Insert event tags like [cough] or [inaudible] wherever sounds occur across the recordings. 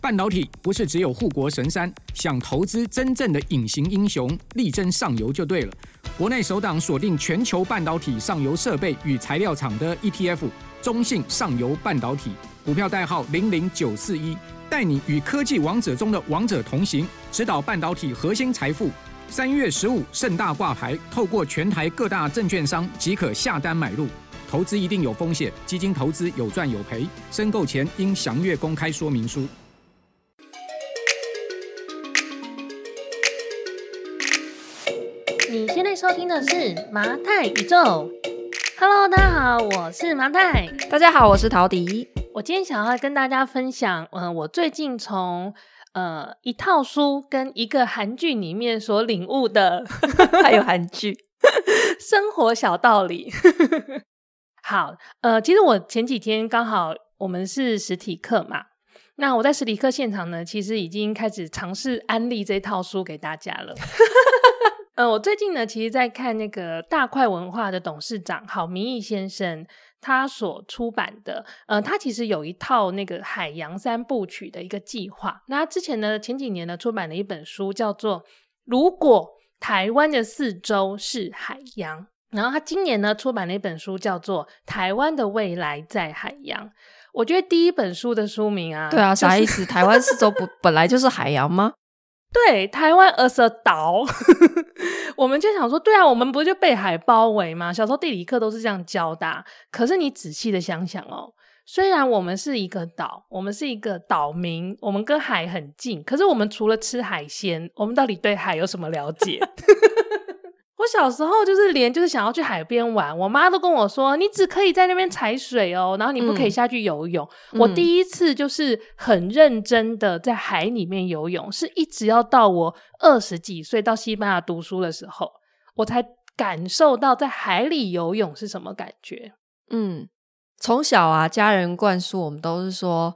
半导体不是只有护国神山，想投资真正的隐形英雄，力争上游就对了。国内首档锁定全球半导体上游设备与材料厂的 ETF，中信上游半导体，股票代号零零九四一，带你与科技王者中的王者同行，指导半导体核心财富。三月十五盛大挂牌，透过全台各大证券商即可下单买入。投资一定有风险，基金投资有赚有赔，申购前应详阅公开说明书。收听的是麻太宇宙。Hello，大家好，我是麻太。大家好，我是陶迪。我今天想要跟大家分享，嗯、呃，我最近从呃一套书跟一个韩剧里面所领悟的，[laughs] 还有韩剧 [laughs] 生活小道理。[laughs] 好，呃，其实我前几天刚好我们是实体课嘛，那我在实体课现场呢，其实已经开始尝试安利这套书给大家了。呃，我最近呢，其实在看那个大块文化的董事长郝明义先生他所出版的，呃，他其实有一套那个海洋三部曲的一个计划。那他之前呢，前几年呢，出版了一本书，叫做《如果台湾的四周是海洋》。然后他今年呢，出版了一本书，叫做《台湾的未来在海洋》。我觉得第一本书的书名啊，对啊，啥意思？台湾四周不 [laughs] 本来就是海洋吗？对，台湾 as a 岛，[laughs] 我们就想说，对啊，我们不就被海包围吗？小时候地理课都是这样教的。可是你仔细的想想哦，虽然我们是一个岛，我们是一个岛民，我们跟海很近，可是我们除了吃海鲜，我们到底对海有什么了解？[laughs] 我小时候就是连就是想要去海边玩，我妈都跟我说，你只可以在那边踩水哦，然后你不可以下去游泳。嗯、我第一次就是很认真的在海里面游泳，是一直要到我二十几岁到西班牙读书的时候，我才感受到在海里游泳是什么感觉。嗯，从小啊，家人灌输我们都是说。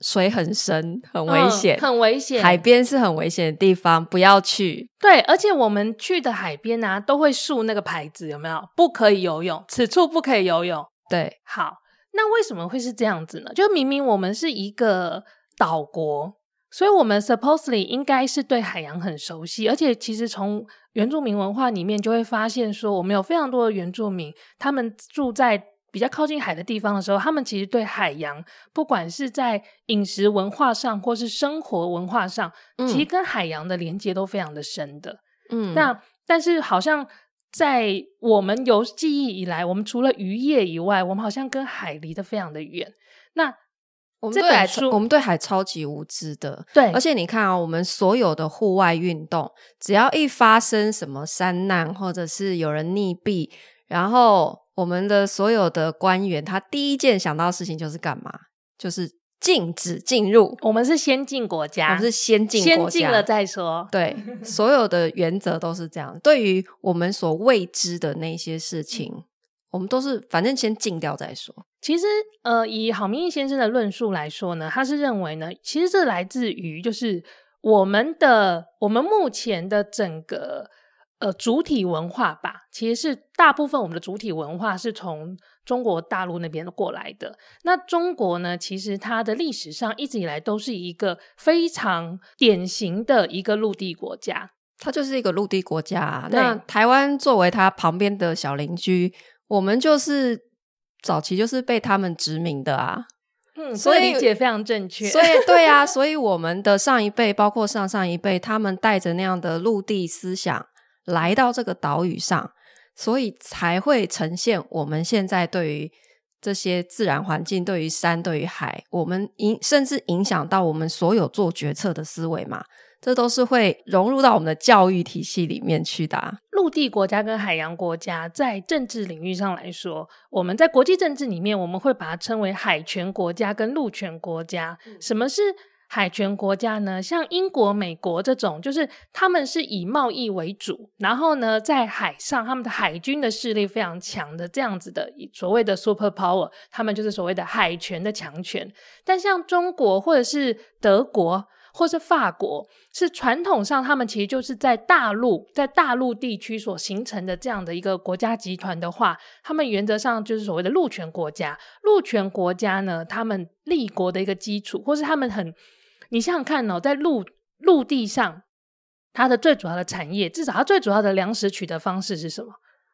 水很深，很危险，嗯，很危险。海边是很危险的地方，不要去。对，而且我们去的海边啊，都会竖那个牌子，有没有？不可以游泳，此处不可以游泳。对，好，那为什么会是这样子呢？就明明我们是一个岛国，所以我们 supposedly 应该是对海洋很熟悉，而且其实从原住民文化里面就会发现说，我们有非常多的原住民，他们住在。比较靠近海的地方的时候，他们其实对海洋，不管是在饮食文化上，或是生活文化上，嗯、其实跟海洋的连接都非常的深的。嗯，那但是好像在我们有记忆以来，我们除了渔业以外，我们好像跟海离得非常的远。那我们对海，我们对海超级无知的。对，而且你看啊、哦，我们所有的户外运动，只要一发生什么山难，或者是有人溺毙，然后。我们的所有的官员，他第一件想到的事情就是干嘛？就是禁止进入。我们是先进国家，我们是先进国家，先进了再说。对，[laughs] 所有的原则都是这样。对于我们所未知的那些事情，我们都是反正先禁掉再说。其实，呃，以郝明义先生的论述来说呢，他是认为呢，其实这来自于就是我们的我们目前的整个。呃，主体文化吧，其实是大部分我们的主体文化是从中国大陆那边过来的。那中国呢，其实它的历史上一直以来都是一个非常典型的一个陆地国家，它就是一个陆地国家啊。那台湾作为它旁边的小邻居，我们就是早期就是被他们殖民的啊。嗯，所以理解非常正确。所以对啊，[laughs] 所以我们的上一辈，包括上上一辈，他们带着那样的陆地思想。来到这个岛屿上，所以才会呈现我们现在对于这些自然环境、对于山、对于海，我们影甚至影响到我们所有做决策的思维嘛。这都是会融入到我们的教育体系里面去的啊。陆地国家跟海洋国家在政治领域上来说，我们在国际政治里面，我们会把它称为海权国家跟陆权国家。什么是？海权国家呢，像英国、美国这种，就是他们是以贸易为主，然后呢，在海上他们的海军的势力非常强的这样子的所谓的 super power，他们就是所谓的海权的强权。但像中国或者是德国或是法国，是传统上他们其实就是在大陆在大陆地区所形成的这样的一个国家集团的话，他们原则上就是所谓的陆权国家。陆权国家呢，他们立国的一个基础，或是他们很。你想想看哦，在陆陆地上，它的最主要的产业，至少它最主要的粮食取得方式是什么？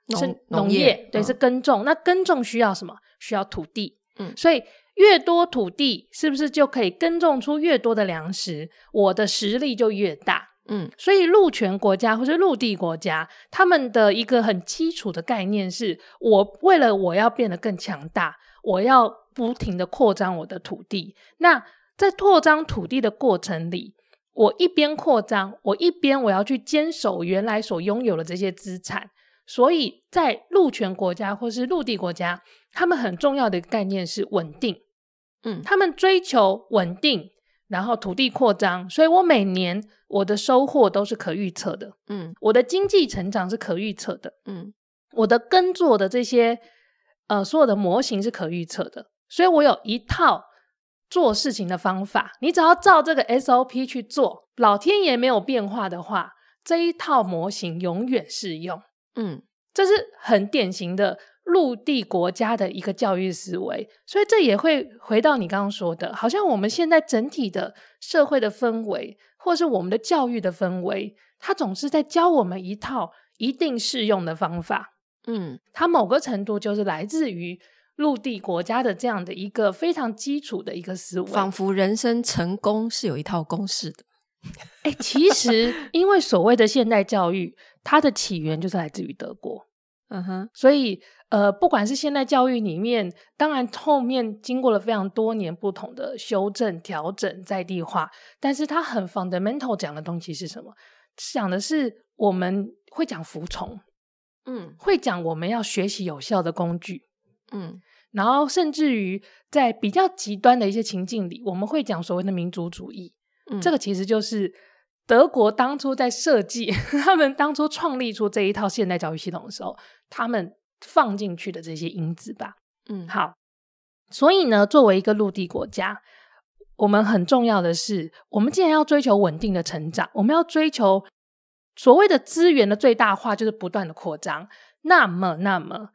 农是农业，业对，嗯、是耕种。那耕种需要什么？需要土地。嗯，所以越多土地，是不是就可以耕种出越多的粮食？我的实力就越大。嗯，所以陆权国家或是陆地国家，他们的一个很基础的概念是：我为了我要变得更强大，我要不停的扩张我的土地。那在扩张土地的过程里，我一边扩张，我一边我要去坚守原来所拥有的这些资产。所以在陆权国家或是陆地国家，他们很重要的概念是稳定。嗯，他们追求稳定。然后土地扩张，所以我每年我的收获都是可预测的，嗯，我的经济成长是可预测的，嗯，我的耕作的这些呃所有的模型是可预测的，所以我有一套做事情的方法，你只要照这个 SOP 去做，老天爷没有变化的话，这一套模型永远适用，嗯，这是很典型的。陆地国家的一个教育思维，所以这也会回到你刚刚说的，好像我们现在整体的社会的氛围，或是我们的教育的氛围，它总是在教我们一套一定适用的方法。嗯，它某个程度就是来自于陆地国家的这样的一个非常基础的一个思维，仿佛人生成功是有一套公式的。哎，其实 [laughs] 因为所谓的现代教育，它的起源就是来自于德国。嗯哼，所以。呃，不管是现代教育里面，当然后面经过了非常多年不同的修正、调整、在地化，但是它很 fundamental 讲的东西是什么？讲的是我们会讲服从，嗯，会讲我们要学习有效的工具，嗯，然后甚至于在比较极端的一些情境里，我们会讲所谓的民族主义，嗯，这个其实就是德国当初在设计，[laughs] 他们当初创立出这一套现代教育系统的时候，他们。放进去的这些因子吧，嗯，好。所以呢，作为一个陆地国家，我们很重要的是，我们既然要追求稳定的成长，我们要追求所谓的资源的最大化，就是不断的扩张。那么，那么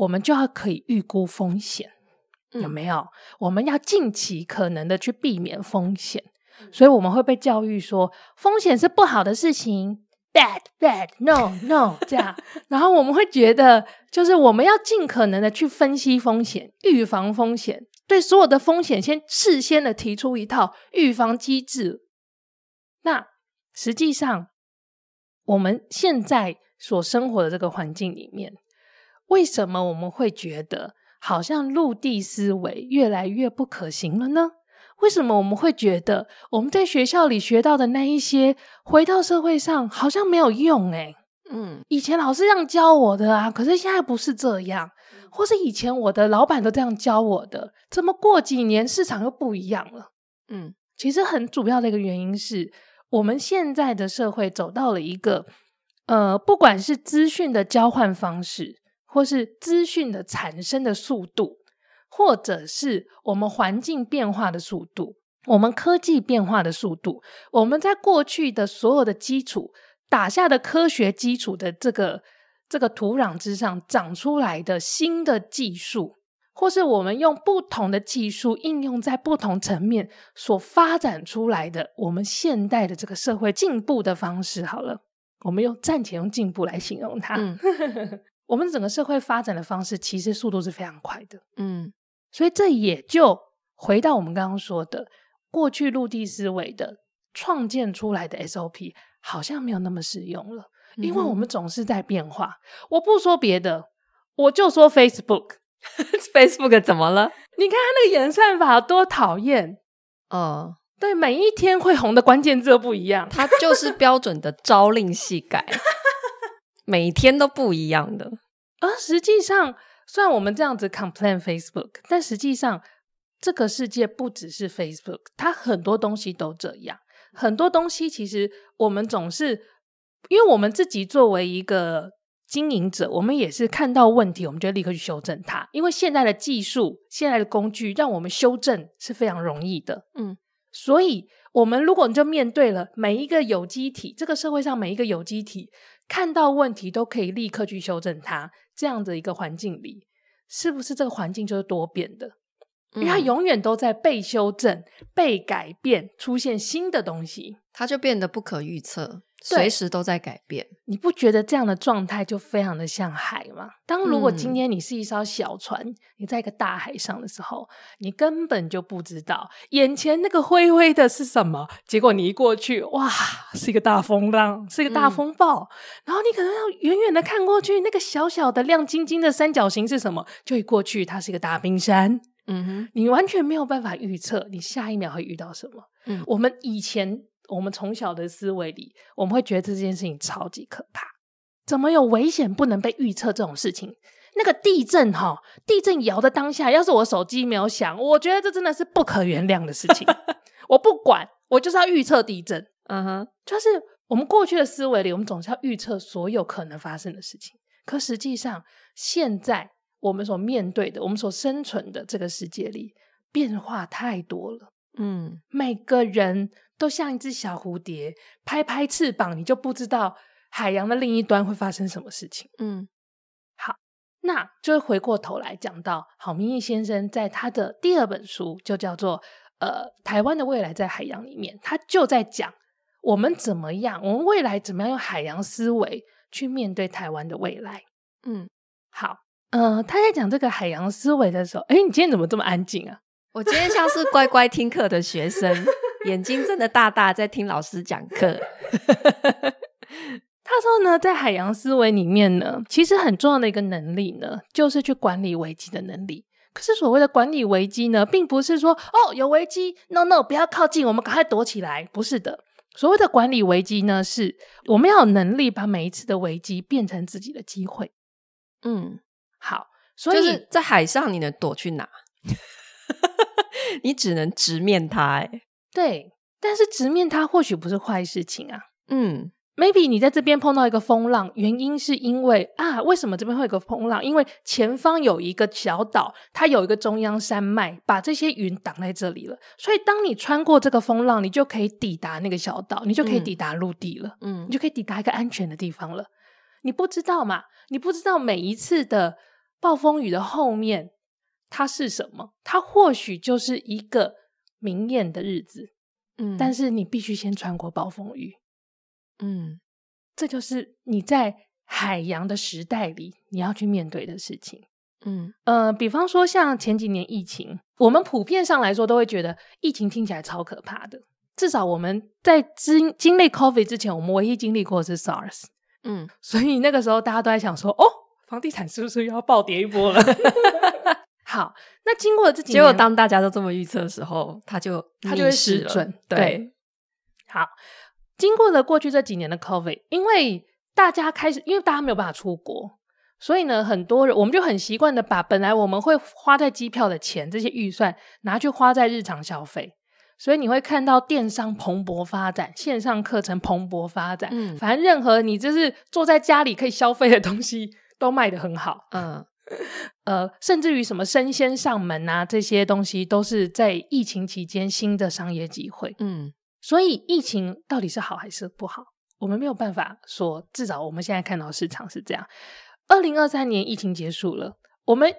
我们就要可以预估风险，有没有？嗯，我们要尽其可能的去避免风险。所以我们会被教育说，风险是不好的事情。Bad, bad, no, no，[laughs] 这样，然后我们会觉得，就是我们要尽可能的去分析风险，预防风险，对所有的风险先事先的提出一套预防机制。那实际上，我们现在所生活的这个环境里面，为什么我们会觉得好像陆地思维越来越不可行了呢？为什么我们会觉得我们在学校里学到的那一些，回到社会上好像没有用？诶，嗯，以前老师这样教我的啊，可是现在不是这样，或是以前我的老板都这样教我的，怎么过几年市场又不一样了？嗯，其实很主要的一个原因是我们现在的社会走到了一个，呃，不管是资讯的交换方式，或是资讯的产生的速度。或者是我们环境变化的速度，我们科技变化的速度，我们在过去的所有的基础打下的科学基础的这个这个土壤之上长出来的新的技术，或是我们用不同的技术应用在不同层面所发展出来的我们现代的这个社会进步的方式，好了，我们用暂且用进步来形容它。嗯、[laughs] 我们整个社会发展的方式其实速度是非常快的。嗯。所以这也就回到我们刚刚说的，过去陆地思维的创建出来的 SOP 好像没有那么实用了，因为我们总是在变化。嗯、我不说别的，我就说 Facebook，Facebook [laughs] 怎么了？[laughs] 你看它那个演算法多讨厌哦！对，每一天会红的关键字都不一样，它就是标准的朝令夕改，[laughs] 每天都不一样的。而实际上。虽然我们这样子 complain Facebook，但实际上这个世界不只是 Facebook，它很多东西都这样。很多东西其实我们总是，因为我们自己作为一个经营者，我们也是看到问题，我们就立刻去修正它。因为现在的技术、现在的工具，让我们修正是非常容易的。嗯，所以我们如果你就面对了每一个有机体，这个社会上每一个有机体。看到问题都可以立刻去修正它，这样的一个环境里，是不是这个环境就是多变的？因为它永远都在被修正、被改变，出现新的东西，它就变得不可预测。随时都在改变，你不觉得这样的状态就非常的像海吗？当如果今天你是一艘小船，嗯、你在一个大海上的时候，你根本就不知道眼前那个灰灰的是什么，结果你一过去，哇，是一个大风浪，是一个大风暴，嗯、然后你可能要远远的看过去，那个小小的亮晶晶的三角形是什么？就一过去，它是一个大冰山。嗯哼，你完全没有办法预测你下一秒会遇到什么。嗯，我们以前。我们从小的思维里，我们会觉得这件事情超级可怕。怎么有危险不能被预测这种事情？那个地震哈，地震摇的当下，要是我手机没有响，我觉得这真的是不可原谅的事情。[laughs] 我不管，我就是要预测地震。嗯哼，就是我们过去的思维里，我们总是要预测所有可能发生的事情。可实际上，现在我们所面对的，我们所生存的这个世界里，变化太多了。嗯，每个人。都像一只小蝴蝶，拍拍翅膀，你就不知道海洋的另一端会发生什么事情。嗯，好，那就回过头来讲到郝明义先生在他的第二本书，就叫做《呃台湾的未来在海洋》里面，他就在讲我们怎么样，我们未来怎么样用海洋思维去面对台湾的未来。嗯，好，呃，他在讲这个海洋思维的时候，哎，你今天怎么这么安静啊？我今天像是乖乖听课的学生。眼睛睁得大大，在听老师讲课。他说呢，在海洋思维里面呢，其实很重要的一个能力呢，就是去管理危机的能力。可是所谓的管理危机呢，并不是说哦，有危机，no no，不要靠近，我们赶快躲起来。不是的，所谓的管理危机呢，是我们要有能力把每一次的危机变成自己的机会。嗯，好，所以就是在海上，你能躲去哪？你只能直面它，欸，对，但是直面它或许不是坏事情啊。嗯，maybe 你在这边碰到一个风浪，原因是因为啊，为什么这边会有个风浪？因为前方有一个小岛，它有一个中央山脉，把这些云挡在这里了。所以当你穿过这个风浪，你就可以抵达那个小岛，你就可以抵达陆地了。嗯，你就可以抵达一个安全的地方了。你不知道嘛？你不知道每一次的暴风雨的后面它是什么？它或许就是一个。明艳的日子，嗯，但是你必须先穿过暴风雨，嗯，这就是你在海洋的时代里你要去面对的事情，嗯，呃，比方说像前几年疫情，我们普遍上来说都会觉得疫情听起来超可怕的，至少我们在经经历 COVID 之前，我们唯一经历过的是 SARS，嗯，所以那个时候大家都在想说，哦，房地产是不是又要暴跌一波了？[laughs] 好，那经过了这几年，结果当大家都这么预测的时候，他就他就会失准。对，对，好，经过了过去这几年的 COVID，因为大家开始，因为大家没有办法出国，所以呢，很多人我们就很习惯的把本来我们会花在机票的钱这些预算拿去花在日常消费，所以你会看到电商蓬勃发展，线上课程蓬勃发展，嗯，反正任何你就是坐在家里可以消费的东西都卖得很好，嗯。呃，甚至于什么生鲜上门啊，这些东西都是在疫情期间新的商业机会。嗯，所以疫情到底是好还是不好，我们没有办法说。至少我们现在看到市场是这样。二零二三年疫情结束了，我们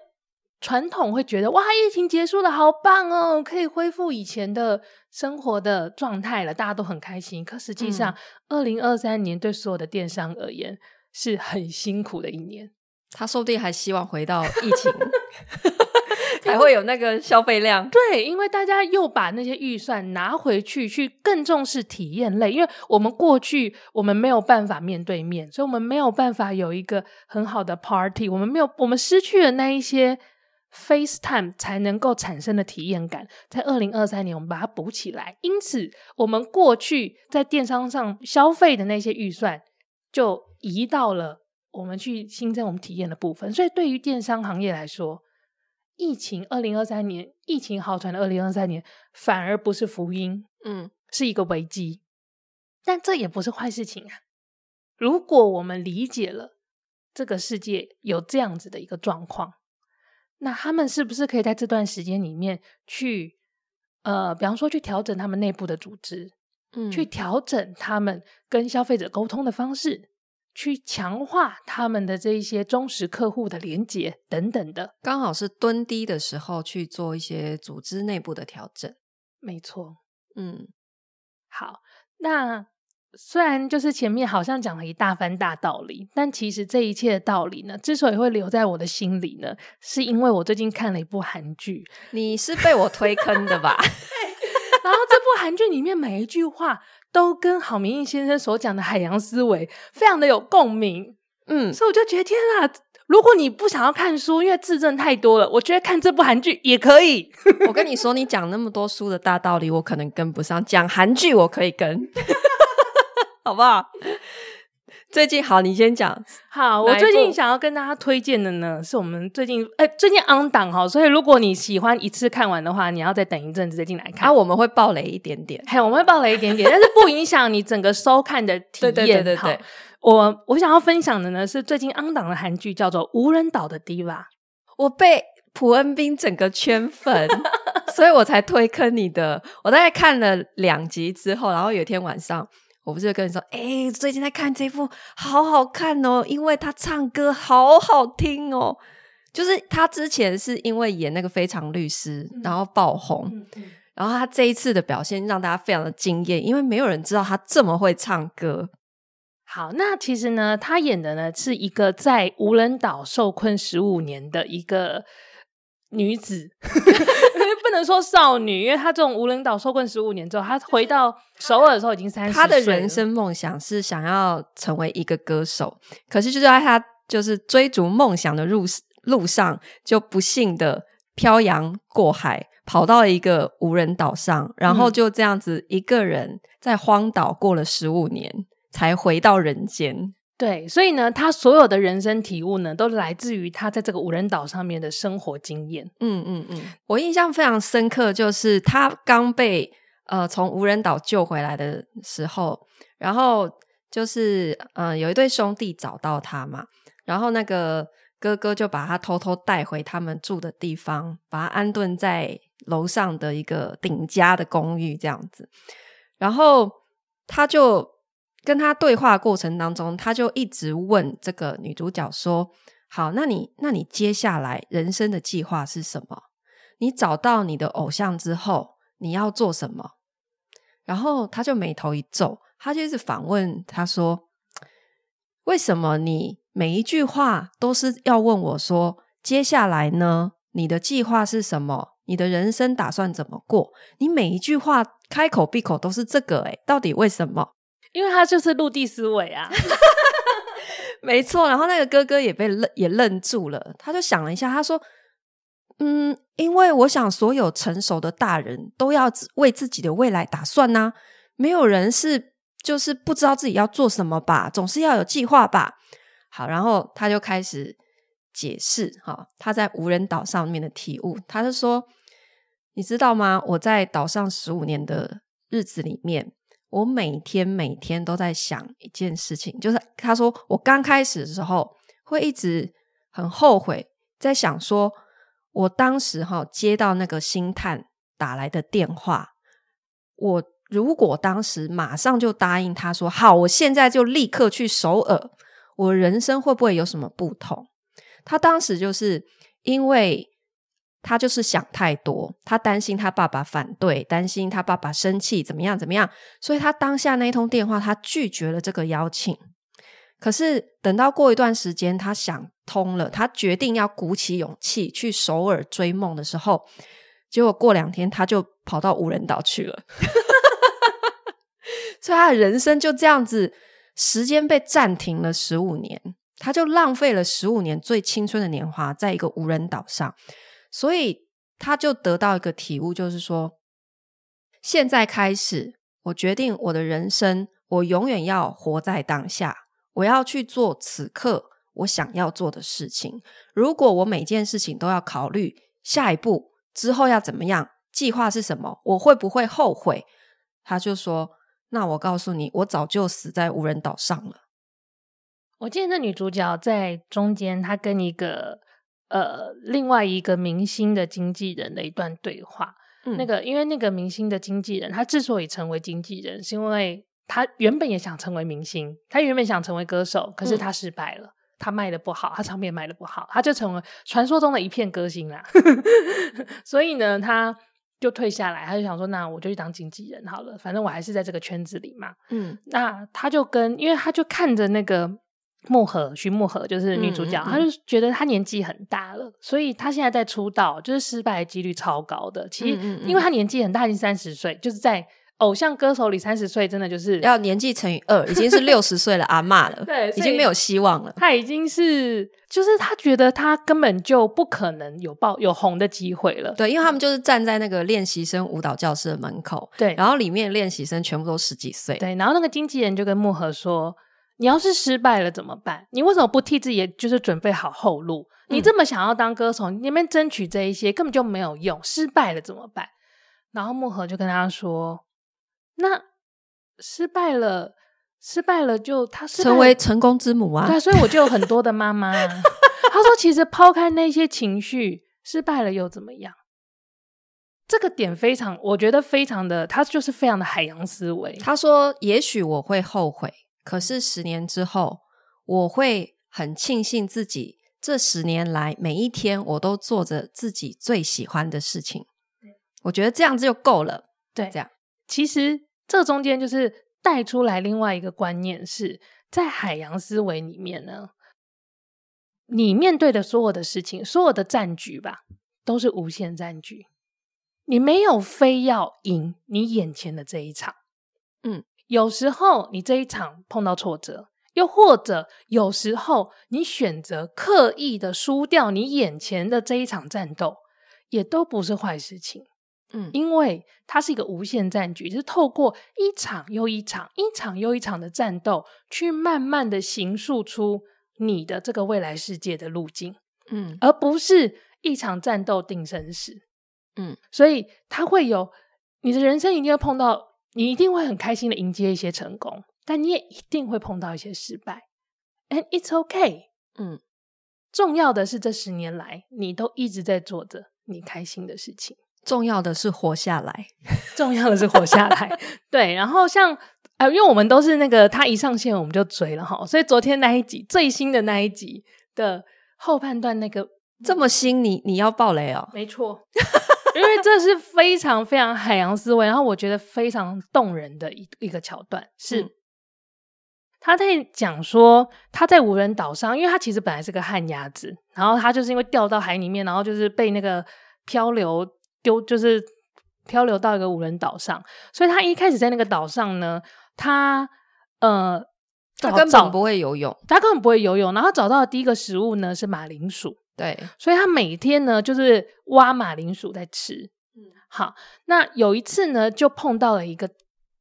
传统会觉得哇，疫情结束了，好棒哦，可以恢复以前的生活的状态了，大家都很开心。可实际上，二零二三年对所有的电商而言是很辛苦的一年。他说不定还希望回到疫情，[laughs] 才会有那个消费量。对，因为大家又把那些预算拿回去，去更重视体验类。因为我们过去我们没有办法面对面，所以我们没有办法有一个很好的 party。我们没有，我们失去了那一些 FaceTime 才能够产生的体验感。在二零二三年，我们把它补起来。因此，我们过去在电商上消费的那些预算就移到了。我们去新增我们体验的部分，所以对于电商行业来说，疫情二零二三年疫情好转的二零二三年反而不是福音，嗯，是一个危机，但这也不是坏事情啊。如果我们理解了这个世界有这样子的一个状况，那他们是不是可以在这段时间里面去，呃，比方说去调整他们内部的组织，嗯，去调整他们跟消费者沟通的方式？去强化他们的这一些忠实客户的连接等等的，刚好是蹲低的时候去做一些组织内部的调整。没错，嗯，好，那虽然就是前面好像讲了一大番大道理，但其实这一切的道理呢，之所以会留在我的心里呢，是因为我最近看了一部韩剧。你是被我推坑的吧？[laughs] 然后这部韩剧里面每一句话。都跟郝明义先生所讲的海洋思维非常的有共鸣，嗯，所以我就觉得天啊，如果你不想要看书，因为字证太多了，我觉得看这部韩剧也可以。[laughs] 我跟你说，你讲那么多书的大道理，我可能跟不上，讲韩剧我可以跟，[laughs] 好不好？最近好，你先讲。好，我最近想要跟大家推荐的呢，是我们最近哎、欸，最近 on 档哈，所以如果你喜欢一次看完的话，你要再等一阵子再进来看。啊，我们会爆雷一点点，嘿，我们会爆雷一点点，[laughs] 但是不影响你整个收看的体验。对对对对对。我我想要分享的呢，是最近 on 档的韩剧叫做《无人岛的 Diva》，我被朴恩斌整个圈粉，[laughs] 所以我才推坑你的。我大概看了两集之后，然后有一天晚上。我不是跟你说，哎、欸，最近在看这部，好好看哦，因为他唱歌好好听哦。就是他之前是因为演那个《非常律师》，然后爆红，嗯嗯、然后他这一次的表现让大家非常的惊艳，因为没有人知道他这么会唱歌。好，那其实呢，他演的呢是一个在无人岛受困十五年的一个女子。[laughs] 不能说少女，因为她这种无人岛受困十五年之后，她回到首尔的时候已经三十岁。她的人生梦想是想要成为一个歌手，可是就在她就是追逐梦想的路路上，就不幸的漂洋过海，跑到一个无人岛上，然后就这样子一个人在荒岛过了十五年，嗯、才回到人间。对，所以呢，他所有的人生体悟呢，都来自于他在这个无人岛上面的生活经验。嗯嗯嗯，我印象非常深刻，就是他刚被呃从无人岛救回来的时候，然后就是呃有一对兄弟找到他嘛，然后那个哥哥就把他偷偷带回他们住的地方，把他安顿在楼上的一个顶家的公寓这样子，然后他就。跟他对话过程当中，他就一直问这个女主角说：“好，那你那你接下来人生的计划是什么？你找到你的偶像之后，你要做什么？”然后他就眉头一皱，他就是反问他说：“为什么你每一句话都是要问我说，接下来呢？你的计划是什么？你的人生打算怎么过？你每一句话开口闭口都是这个，诶，到底为什么？”因为他就是陆地思维啊，[laughs] 没错。然后那个哥哥也被愣也愣住了，他就想了一下，他说：“嗯，因为我想所有成熟的大人都要为自己的未来打算呐、没有人是就是不知道自己要做什么吧，总是要有计划吧。”好，然后他就开始解释哈，他在无人岛上面的体悟，他就说：“你知道吗？我在岛上十五年的日子里面。”我每天每天都在想一件事情，就是他说我刚开始的时候会一直很后悔，在想说我当时哈接到那个星探打来的电话，我如果当时马上就答应他说好，我现在就立刻去首尔，我人生会不会有什么不同？他当时就是因为。他就是想太多，他担心他爸爸反对，担心他爸爸生气，怎么样怎么样，所以他当下那一通电话，他拒绝了这个邀请。可是等到过一段时间，他想通了，他决定要鼓起勇气去首尔追梦的时候，结果过两天他就跑到无人岛去了，[laughs] 所以他的人生就这样子，时间被暂停了十五年，他就浪费了十五年最青春的年华，在一个无人岛上。所以他就得到一个体悟，就是说，现在开始，我决定我的人生，我永远要活在当下，我要去做此刻我想要做的事情。如果我每件事情都要考虑下一步之后要怎么样，计划是什么，我会不会后悔？他就说：“那我告诉你，我早就死在无人岛上了。”我记得那女主角在中间，她跟一个。呃，另外一个明星的经纪人的一段对话，嗯、那个因为那个明星的经纪人，他之所以成为经纪人，是因为他原本也想成为明星，他原本想成为歌手，可是他失败了，嗯、他卖的不好，他唱片卖的不好，他就成为传说中的一片歌星啦。[laughs] 所以呢，他就退下来，他就想说，那我就去当经纪人好了，反正我还是在这个圈子里嘛。嗯，那他就跟，因为他就看着那个。木盒，徐木盒就是女主角，她、嗯嗯、就觉得她年纪很大了，所以她现在在出道，就是失败的几率超高的。其实，因为她年纪很大，已经三十岁，就是在偶像歌手里三十岁，真的就是要年纪乘以二，已经是六十岁了，阿嬷了，[laughs] 对，已经没有希望了。她已经是，就是她觉得她根本就不可能有爆有红的机会了。对，因为他们就是站在那个练习生舞蹈教室的门口，对，然后里面练习生全部都十几岁，对，然后那个经纪人就跟木盒说。你要是失败了怎么办？你为什么不替自己就是准备好后路？嗯、你这么想要当歌手，你那边争取这一些根本就没有用。失败了怎么办？然后木盒就跟他说：“那失败了，失败了就他成为成功之母啊！”对，所以我就有很多的妈妈、啊。他说：“其实抛开那些情绪，失败了又怎么样？”这个点非常，我觉得非常的，他就是非常的海洋思维。他说：“也许我会后悔。”可是十年之后，我会很庆幸自己这十年来每一天我都做着自己最喜欢的事情。我觉得这样子就够了。对，这样。其实这中间就是带出来另外一个观念是，在海洋思维里面呢，你面对的所有的事情，所有的战局吧，都是无限战局。你没有非要赢你眼前的这一场。嗯。有时候你这一场碰到挫折，又或者有时候你选择刻意的输掉你眼前的这一场战斗，也都不是坏事情。嗯，因为它是一个无限战局，就是透过一场又一场、一场又一场的战斗，去慢慢的形塑出你的这个未来世界的路径。嗯，而不是一场战斗定生死。嗯，所以它会有你的人生一定会碰到。你一定会很开心的迎接一些成功，但你也一定会碰到一些失败，and it's okay。嗯，重要的是这十年来你都一直在做着你开心的事情，重要的是活下来，[laughs] 重要的是活下来。[laughs] 对，然后像呃，因为我们都是那个他一上线我们就追了哈，所以昨天那一集最新的那一集的后半段那个这么新，你你要爆雷哦？没错。[laughs] 因为这是非常非常海洋思维，然后我觉得非常动人的一一个桥段，是他在讲说他在无人岛上，因为他其实本来是个旱鸭子，然后他就是因为掉到海里面，然后就是被那个漂流丢，就是漂流到一个无人岛上，所以他一开始在那个岛上呢，他呃，他根本不会游泳，他根本不会游泳，然后找到的第一个食物呢是马铃薯。对，所以他每天呢就是挖马铃薯在吃。嗯，好，那有一次呢，就碰到了一个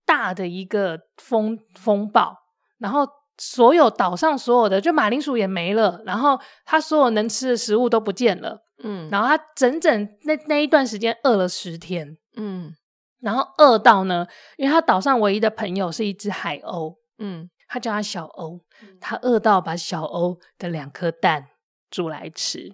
大的一个风风暴，然后所有岛上所有的就马铃薯也没了，然后他所有能吃的食物都不见了。嗯，然后他整整那那一段时间饿了十天。嗯，然后饿到呢，因为他岛上唯一的朋友是一只海鸥。嗯，他叫他小欧，他饿到把小欧的两颗蛋。煮来吃，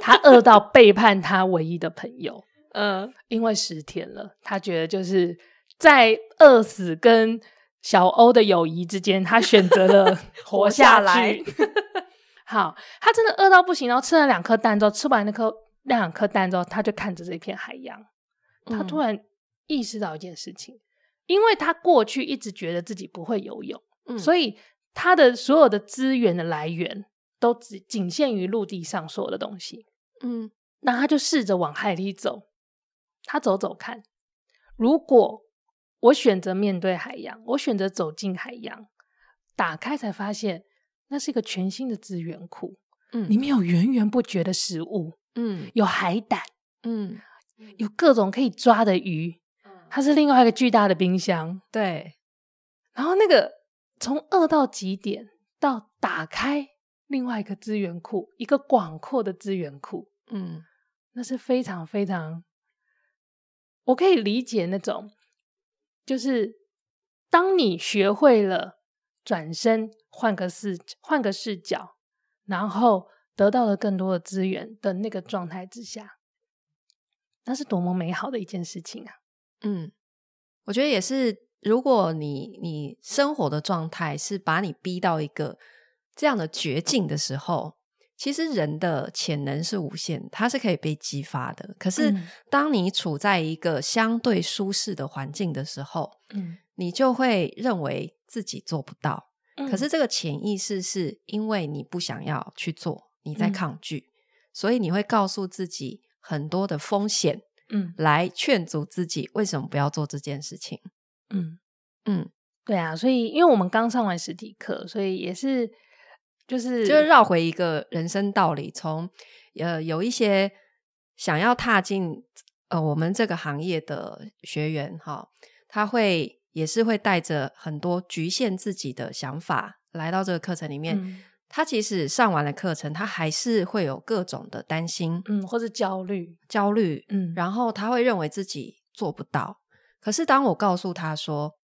他饿到背叛他唯一的朋友，[laughs] 嗯，因为十天了，他觉得就是在饿死跟小欧的友谊之间，他选择了 [laughs] 活下来。[laughs] 好，他真的饿到不行，然后吃了两颗蛋之后，吃完那颗那两颗蛋之后，他就看着这片海洋，他突然意识到一件事情，因为他过去一直觉得自己不会游泳，嗯，所以他的所有的资源的来源。都只仅限于陆地上所有的东西，嗯，那他就试着往海里走，他走走看，如果我选择面对海洋，我选择走进海洋，打开才发现那是一个全新的资源库，嗯，里面有源源不绝的食物，嗯，有海胆，嗯，有各种可以抓的鱼，它是另外一个巨大的冰箱，对，然后那个从饿到极点到打开。另外一个资源库，一个广阔的资源库，嗯，那是非常非常，我可以理解那种，就是当你学会了转身，换个视换个视角，然后得到了更多的资源的那个状态之下，那是多么美好的一件事情啊！嗯，我觉得也是如果你你生活的状态是把你逼到一个这样的绝境的时候，其实人的潜能是无限，它是可以被激发的。可是，当你处在一个相对舒适的环境的时候，嗯，你就会认为自己做不到。嗯，可是，这个潜意识是因为你不想要去做，你在抗拒，嗯，所以你会告诉自己很多的风险，嗯，来劝阻自己为什么不要做这件事情。嗯嗯，对啊，所以因为我们刚上完实体课，所以也是。就是就是绕回一个人生道理，从呃有一些想要踏进呃我们这个行业的学员哈，他会也是会带着很多局限自己的想法来到这个课程里面。嗯、他其实上完了课程，他还是会有各种的担心，嗯，或者焦虑，焦虑，嗯，然后他会认为自己做不到。可是当我告诉他说，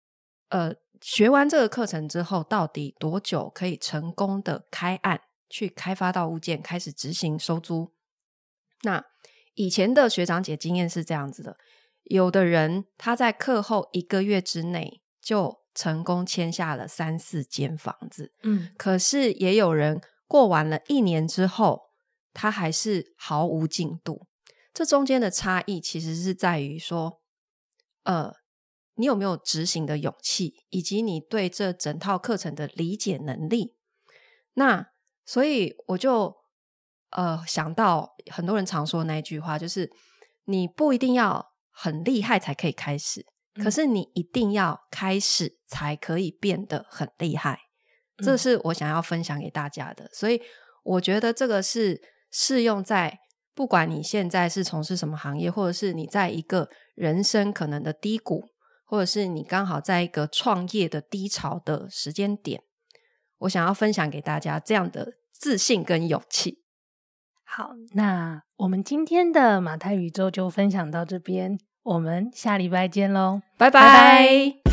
呃。学完这个课程之后，到底多久可以成功的开案，去开发到物件，开始执行收租？那以前的学长姐经验是这样子的：有的人他在课后一个月之内就成功签下了三四间房子，嗯，可是也有人过完了一年之后，他还是毫无进度。这中间的差异其实是在于说，呃。你有没有执行的勇气，以及你对这整套课程的理解能力？那所以我就呃想到很多人常说的那一句话，就是你不一定要很厉害才可以开始，嗯、可是你一定要开始才可以变得很厉害。嗯、这是我想要分享给大家的。所以我觉得这个是适用在不管你现在是从事什么行业，或者是你在一个人生可能的低谷。或者是你刚好在一个创业的低潮的时间点，我想要分享给大家这样的自信跟勇气。好，那我们今天的马太宇宙就分享到这边，我们下礼拜见喽，拜拜。拜拜。